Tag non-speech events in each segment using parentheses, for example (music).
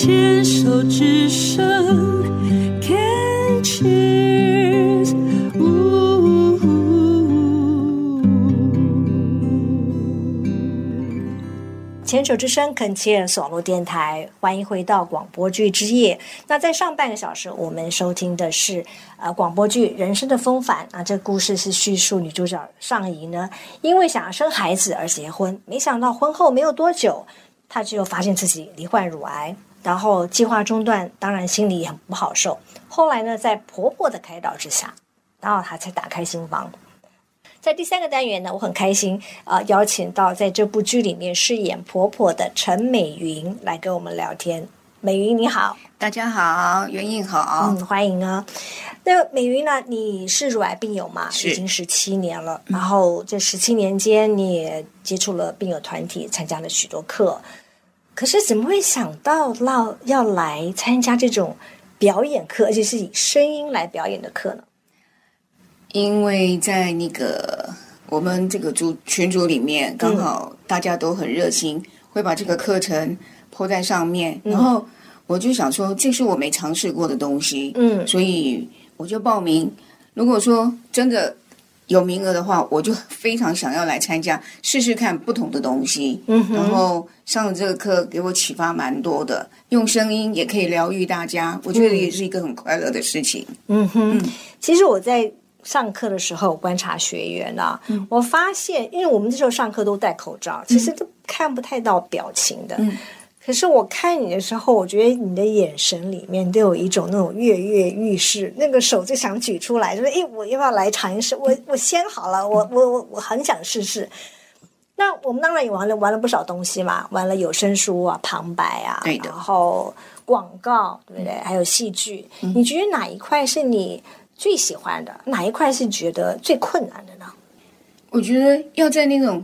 牵手之声，Can cheers。牵手之声恳切网络电台，欢迎回到广播剧之夜。那在上半个小时，我们收听的是呃广播剧《人生的风帆》啊，这个故事是叙述女主角上怡呢，因为想要生孩子而结婚，没想到婚后没有多久，她就发现自己罹患乳癌，然后计划中断，当然心里也很不好受。后来呢，在婆婆的开导之下，然后她才打开心房。在第三个单元呢，我很开心啊、呃邀请到在这部剧里面饰演婆婆的陈美云来跟我们聊天。美云你好，大家好，袁颖好。嗯，欢迎啊。那美云呢？你是乳癌病友嘛？是已经十七年了。然后这十七年间，你也接触了病友团体，参加了许多课。可是怎么会想到要要来参加这种表演课，而且是以声音来表演的课呢？因为在那个我们这个组群组里面，刚好大家都很热心，会把这个课程铺在上面，然后我就想说，这是我没尝试过的东西，嗯所以我就报名。如果说真的有名额的话，我就非常想要来参加，试试看不同的东西。嗯哼然后上了这个课，给我启发蛮多的，用声音也可以疗愈大家，我觉得也是一个很快乐的事情。嗯哼，其实我在上课的时候观察学员啊，我发现，因为我们这时候上课都戴口罩，其实都看不太到表情的。嗯可是我看你的时候，我觉得你的眼神里面都有一种那种跃跃欲试，那个手就想举出来，就是诶，我要不要来尝试？我 (laughs) 我先好了，我我我我很想试试。那我们当然也玩了玩了不少东西嘛，玩了有声书啊、旁白啊，对的然后广告，对不对？还有戏剧。嗯你觉得哪一块是你最喜欢的？哪一块是觉得最困难的呢？我觉得要在那种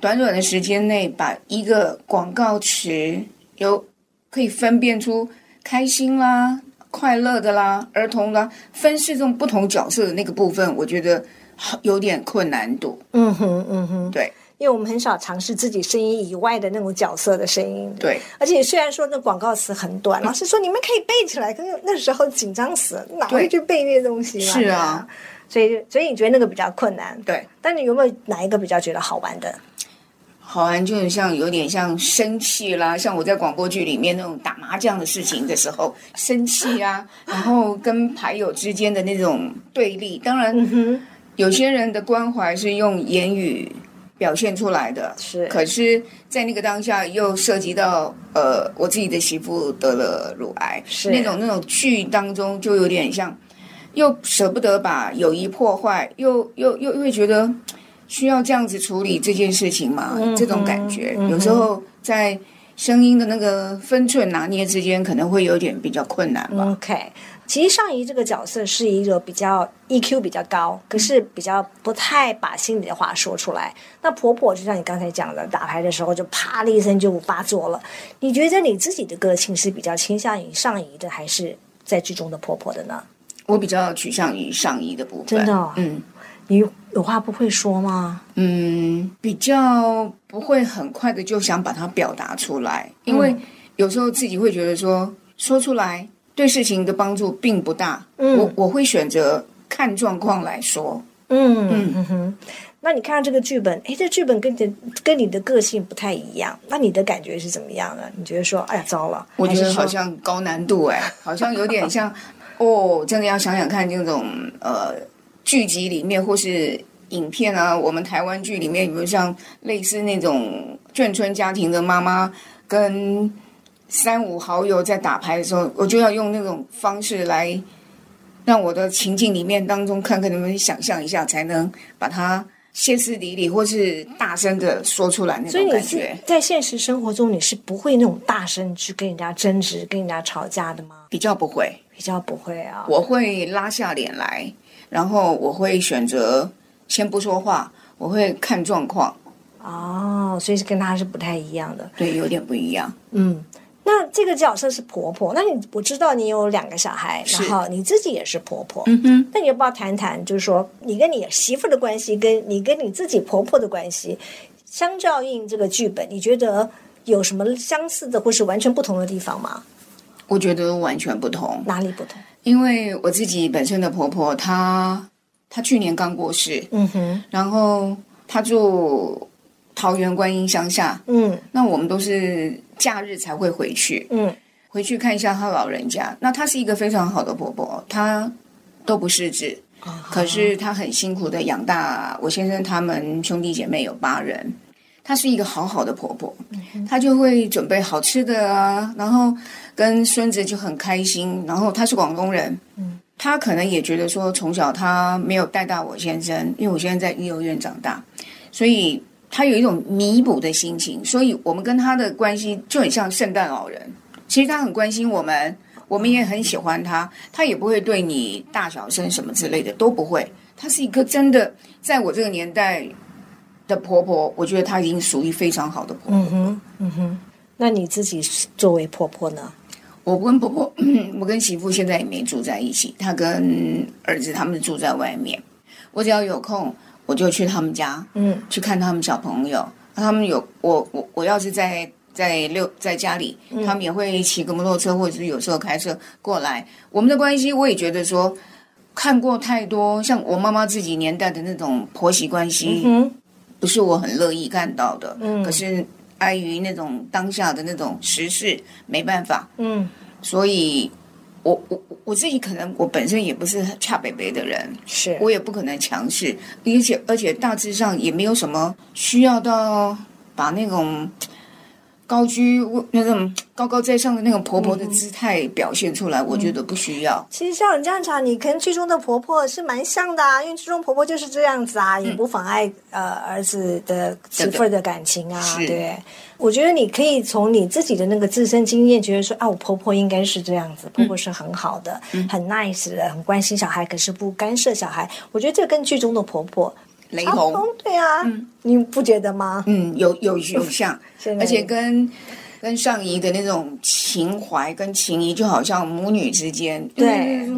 短短的时间内，把一个广告词有可以分辨出开心啦、快乐的啦、儿童啦，分饰这种不同角色的那个部分，我觉得好有点困难度。嗯哼，嗯哼，对因为我们很少尝试自己声音以外的那种角色的声音。对，而且虽然说那广告词很短，(laughs) 老师说你们可以背起来，可是那时候紧张死了，哪会去背那些东西嘛？是啊所以所以你觉得那个比较困难？对，但你有没有哪一个比较觉得好玩的？好玩就很像有点像生气啦，像我在广播剧里面那种打麻将的事情的时候，生气啊，(laughs) 然后跟牌友之间的那种对立，当然。嗯，有些人的关怀是用言语表现出来的，是。可是，在那个当下又涉及到呃，我自己的媳妇得了乳癌，是。那种那种剧当中就有点像，又舍不得把友谊破坏，又又又又会觉得需要这样子处理这件事情吗？这种感觉，嗯有时候在声音的那个分寸拿捏之间，可能会有点比较困难吧。OK，其实上怡这个角色是一个比较 EQ 比较高，可是比较不太把心里的话说出来。那婆婆就像你刚才讲的，打牌的时候就啪的一声就发作了。你觉得你自己的个性是比较倾向于上怡的，还是在剧中的婆婆的呢？我比较趋向于上衣的部分，真的哦嗯。你有话不会说吗？嗯，比较不会很快的就想把它表达出来，因为有时候自己会觉得说说出来对事情的帮助并不大。嗯我我会选择看状况来说。嗯嗯哼。那你看到这个剧本，哎，这剧本跟你的跟你的个性不太一样，那你的感觉是怎么样的？你觉得说，哎呀，糟了，我觉得好像高难度哎、好像有点像 (laughs) 哦，真的要想想看这种呃剧集里面或是影片啊，我们台湾剧里面有没有像类似那种眷村家庭的妈妈跟三五好友在打牌的时候，我就要用那种方式来让我的情境里面当中看看能不能想象一下，才能把它歇斯底里或是大声的说出来那种感觉。在现实生活中，你是不会那种大声去跟人家争执、跟人家吵架的吗？比较不会。比较不会啊。我会拉下脸来，然后我会选择先不说话，我会看状况，哦，所以是跟他是不太一样的。对，有点不一样。嗯，那这个角色是婆婆，那你我知道你有两个小孩，然后你自己也是婆婆。嗯哼，那你要不要谈谈，就是说你跟你媳妇的关系，跟你跟你自己婆婆的关系，相较应这个剧本，你觉得有什么相似的，或是完全不同的地方吗？我觉得完全不同。哪里不同？因为我自己本身的婆婆，她她去年刚过世，嗯哼，然后她住桃园观音乡下，嗯。那我们都是假日才会回去，嗯。回去看一下她老人家。那她是一个非常好的婆婆，她都不失智，可是她很辛苦的养大我先生他们兄弟姐妹有八人。她是一个好好的婆婆，她就会准备好吃的啊，然后跟孙子就很开心。然后她是广东人，她可能也觉得说，从小她没有带大我先生，因为我现在在幼儿园长大，所以她有一种弥补的心情。所以我们跟她的关系就很像圣诞老人。其实她很关心我们，我们也很喜欢她，她也不会对你大小声什么之类的都不会。她是一个真的在我这个年代的婆婆，我觉得她已经属于非常好的婆婆。嗯哼嗯哼。那你自己作为婆婆呢？我跟婆婆，(clears throat) 我跟媳妇现在也没住在一起，她跟儿子他们住在外面。我只要有空，我就去他们家，嗯，去看他们小朋友。他们有我我我要是在在六在家里，他们也会骑个摩托车，或者是有时候开车过来。我们的关系，我也觉得说，看过太多像我妈妈自己年代的那种婆媳关系，嗯不是我很乐意看到的。嗯。可是碍于那种当下的那种时事，没办法，嗯，所以我我我自己可能我本身也不是恰北北的人，是。我也不可能强势，而且而且大致上也没有什么需要到把那种高居那种高高在上的那种婆婆的姿态表现出来，我觉得不需要。其实像你这样讲，你跟剧中的婆婆是蛮像的啊，因为剧中婆婆就是这样子啊，也不妨碍呃儿子的媳妇儿的感情啊，是对。我觉得你可以从你自己的那个自身经验，觉得说啊，我婆婆应该是这样子，婆婆是很好的，很 nice 的，很关心小孩，可是不干涉小孩。我觉得这跟剧中的婆婆雷同，对啊，嗯你不觉得吗？嗯，有有有 (laughs) 像，而且跟跟上姨的那种情怀跟情谊，就好像母女之间。对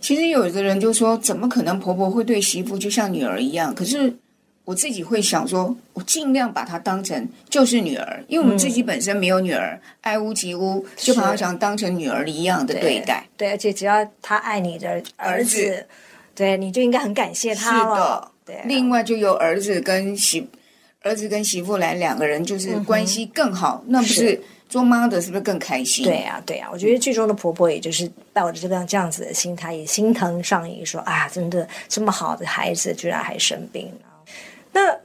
其实有的人就说，怎么可能婆婆会对媳妇就像女儿一样？可是我自己会想说，我尽量把她当成就是女儿，因为我们自己本身没有女儿，爱屋及乌，就把她想当成女儿一样的对待。对，而且只要她爱你的儿儿子，对，你就应该很感谢是他了的。，对啊，另外就有儿子跟媳儿子跟媳妇来两个人，就是关系更好，那不是是做妈的是不是更开心？对啊、对啊、我觉得剧中的婆婆也就是抱着这个这样子的心态，也心疼上姨说啊，真的这么好的孩子居然还生病了。那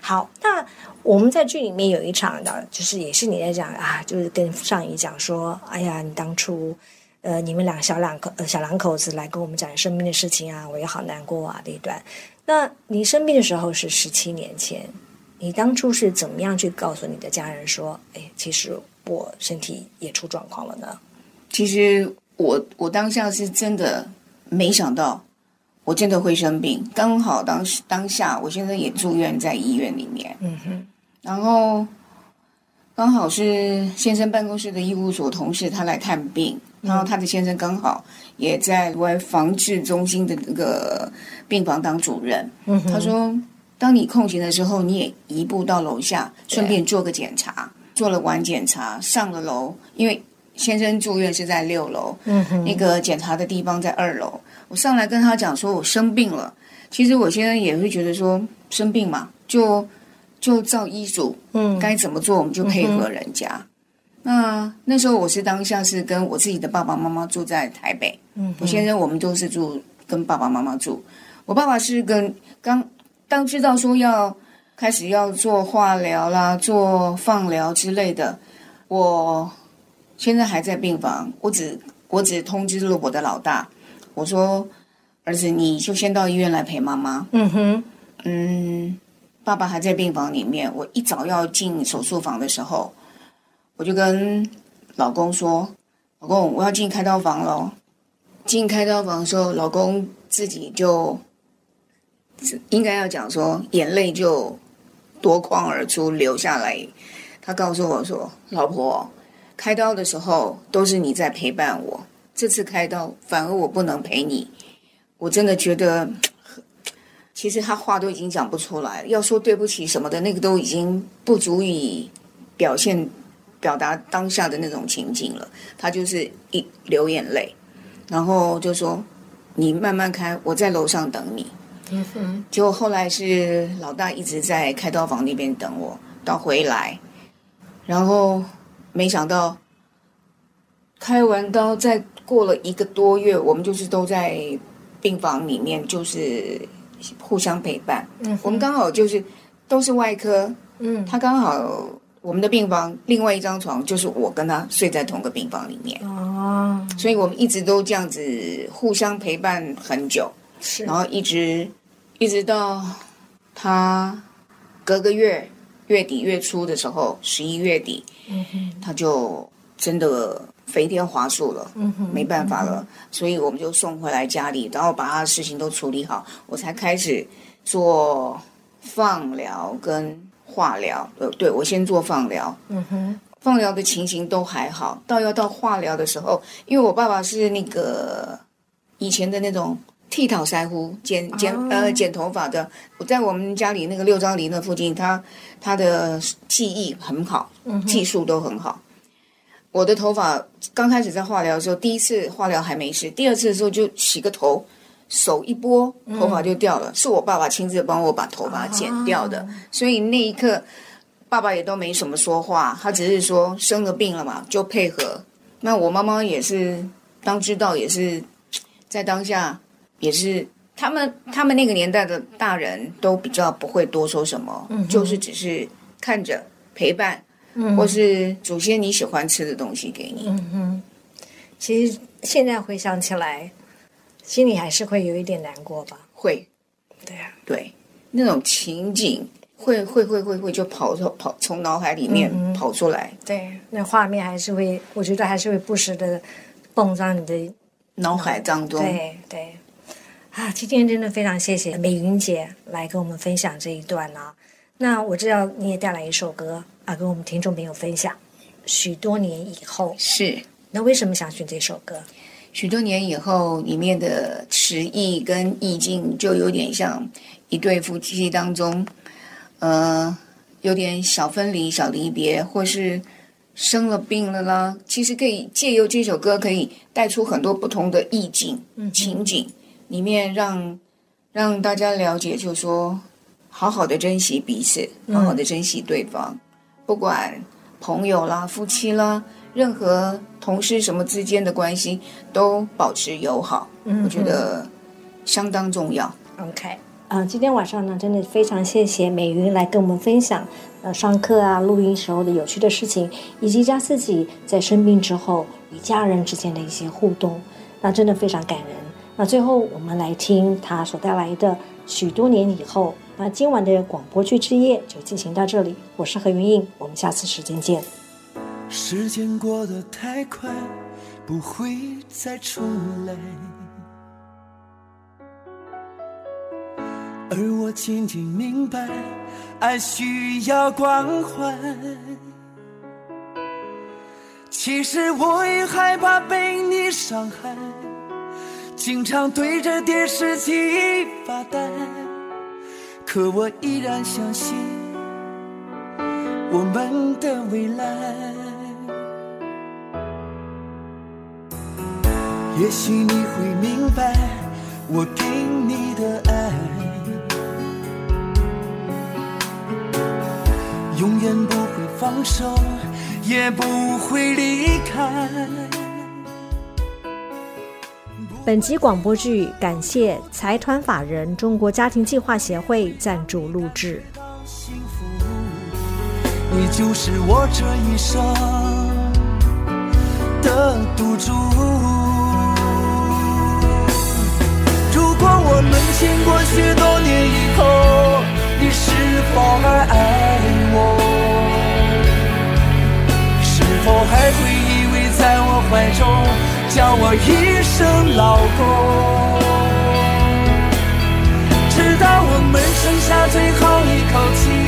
好，那我们在剧里面有一场的，就是也是你在讲啊，就是跟上姨讲说，哎呀，你当初。呃，你们两小两口呃小两口子来跟我们讲生病的事情啊，我也好难过啊这一段。那你生病的时候是十七年前，你当初是怎么样去告诉你的家人说，哎，其实我身体也出状况了呢？其实我我当下是真的没想到，我真的会生病。刚好当时当下，我现在也住院在医院里面，嗯哼，然后刚好是先生办公室的医务所同事他来探病，然后他的先生刚好也在外防治中心的那个病房当主任。嗯哼，他说，当你空闲的时候，你也移步到楼下，顺便做个检查。做了完检查，上了楼，因为先生住院是在六楼，嗯哼，那个检查的地方在二楼。我上来跟他讲说，我生病了。其实我现在也会觉得说，生病嘛，就就照医嘱，嗯，该怎么做我们就配合人家。那那时候我是当下是跟我自己的爸爸妈妈住在台北，嗯我先生我们都是住跟爸爸妈妈住。我爸爸是跟刚当知道说要开始要做化疗啦、做放疗之类的，我现在还在病房，我只我只通知了我的老大，我说儿子你就先到医院来陪妈妈，嗯哼，嗯，爸爸还在病房里面。我一早要进手术房的时候，我就跟老公说：“老公，我要进开刀房喽。”进开刀房的时候，老公自己就应该要讲说，眼泪就夺眶而出流下来。他告诉我说：“老婆，开刀的时候都是你在陪伴我，这次开刀反而我不能陪你。”我真的觉得其实他话都已经讲不出来，要说对不起什么的，那个都已经不足以表现表达当下的那种情景了。他就是一流眼泪，然后就说：“你慢慢开，我在楼上等你。”嗯哼，结果后来是老大一直在开刀房那边等我，到回来，然后没想到开完刀再过了一个多月，我们就是都在病房里面，就是互相陪伴。嗯我们刚好就是都是外科，嗯。他刚好我们的病房另外一张床就是我跟他睡在同个病房里面，哦，所以我们一直都这样子互相陪伴很久。是。然后一直一直到他隔个月月底月初的时候，十一月底，嗯他就真的飞天滑树了，嗯哼，没办法了，所以我们就送回来家里，然后把他的事情都处理好，我才开始做放疗跟化疗。呃，对我先做放疗，嗯哼，放疗的情形都还好，到要到化疗的时候，因为我爸爸是那个以前的那种剃头腮胡剪剪、哦呃剪头发的，我在我们家里那个六张犁那附近，他他的技艺很好，技术都很好。我的头发刚开始在化疗的时候，第一次化疗还没事，第二次的时候就洗个头，手一拨，头发就掉了，是我爸爸亲自帮我把头发剪掉的，所以那一刻爸爸也都没什么说话，他只是说生了病了嘛，就配合。那我妈妈也是当知道，也是在当下，也是他们他们那个年代的大人都比较不会多说什么，就是只是看着陪伴，或是煮些你喜欢吃的东西给你。嗯哼。其实现在回想起来，心里还是会有一点难过吧。会。对啊，对。那种情景，会会会会会就跑出跑从脑海里面跑出来，对，那画面还是会，我觉得还是会不时的蹦上你的脑海当中。对。对，啊，今天真的非常谢谢美云姐来跟我们分享这一段啊。那我知道你也带来一首歌啊，跟我们听众朋友分享。许多年以后，是那为什么想选这首歌？许多年以后，里面的词意跟意境就有点像一对夫妻当中，呃，有点小分离、小离别，或是生了病了啦。其实可以借由这首歌，可以带出很多不同的意境、情景，里面让让大家了解，就是说，好好的珍惜彼此，好好的珍惜对方，不管朋友啦、夫妻啦。任何同事什么之间的关系都保持友好，我觉得相当重要。OK，啊、今天晚上呢，真的非常谢谢美云来跟我们分享，呃，上课啊、录音时候的有趣的事情，以及她自己在生病之后与家人之间的一些互动，那真的非常感人。那最后我们来听她所带来的许多年以后。那今晚的广播剧之夜就进行到这里，我是何云印，我们下次时间见。时间过得太快，不会再重来。而我渐渐明白，爱需要关怀。其实我也害怕被你伤害，经常对着电视机发呆。可我依然相信我们的未来。也许你会明白我给你的爱，永远不会放手，也不会离开。本集广播剧感谢财团法人中国家庭计划协会赞助录制。幸福，你就是我这一生的赌注。如果我们经过许多年以后，你是否还爱我？叫我一声老公直到我们剩下最后一口气。